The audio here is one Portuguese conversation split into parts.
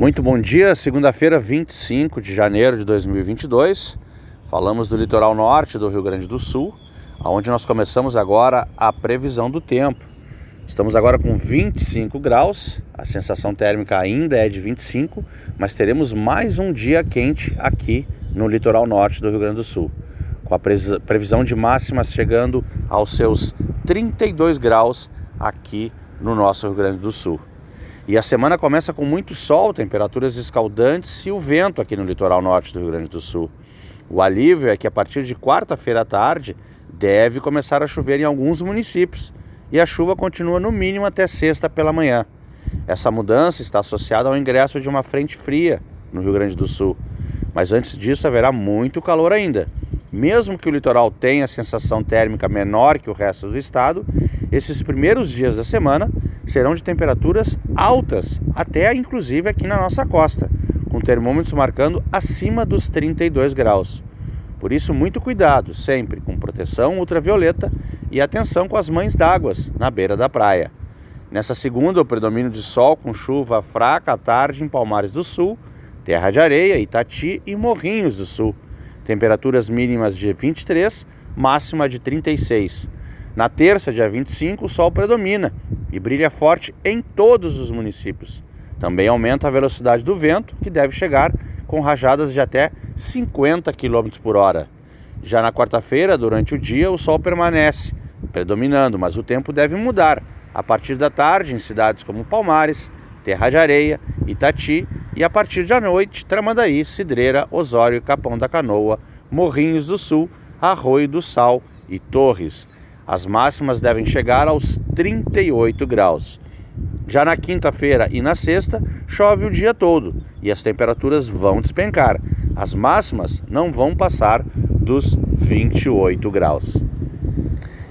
Muito bom dia, segunda-feira, 25 de janeiro de 2022. Falamos do litoral norte do Rio Grande do Sul, onde nós começamos agora a previsão do tempo. Estamos agora com 25 graus, a sensação térmica ainda é de 25, mas teremos mais um dia quente aqui no litoral norte do Rio Grande do Sul, com a previsão de máximas chegando aos seus 32 graus aqui no nosso Rio Grande do Sul. E a semana começa com muito sol, temperaturas escaldantes e o vento aqui no litoral norte do Rio Grande do Sul. O alívio é que a partir de quarta-feira à tarde deve começar a chover em alguns municípios e a chuva continua no mínimo até sexta pela manhã. Essa mudança está associada ao ingresso de uma frente fria no Rio Grande do Sul. Mas antes disso haverá muito calor ainda. Mesmo que o litoral tenha sensação térmica menor que o resto do estado, esses primeiros dias da semana serão de temperaturas altas, até inclusive aqui na nossa costa, com termômetros marcando acima dos 32 graus. Por isso, muito cuidado, sempre com proteção ultravioleta e atenção com as mães d'água na beira da praia. Nessa segunda, o predomínio de sol com chuva fraca à tarde em Palmares do Sul, Terra de Areia, Itati e Morrinhos do Sul. Temperaturas mínimas de 23, máxima de 36. Na terça, dia 25, o sol predomina e brilha forte em todos os municípios. Também aumenta a velocidade do vento, que deve chegar com rajadas de até 50 km por hora. Já na quarta-feira, durante o dia, o sol permanece predominando, mas o tempo deve mudar a partir da tarde em cidades como Palmares, Terra de Areia, Itati e a partir da noite, Tramandaí, Cidreira, Osório, Capão da Canoa, Morrinhos do Sul, Arroio do Sal e Torres. As máximas devem chegar aos 38 graus. Já na quinta-feira e na sexta, chove o dia todo e as temperaturas vão despencar. As máximas não vão passar dos 28 graus.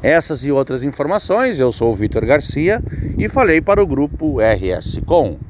Essas e outras informações, eu sou o Vitor Garcia e falei para o grupo RS Com.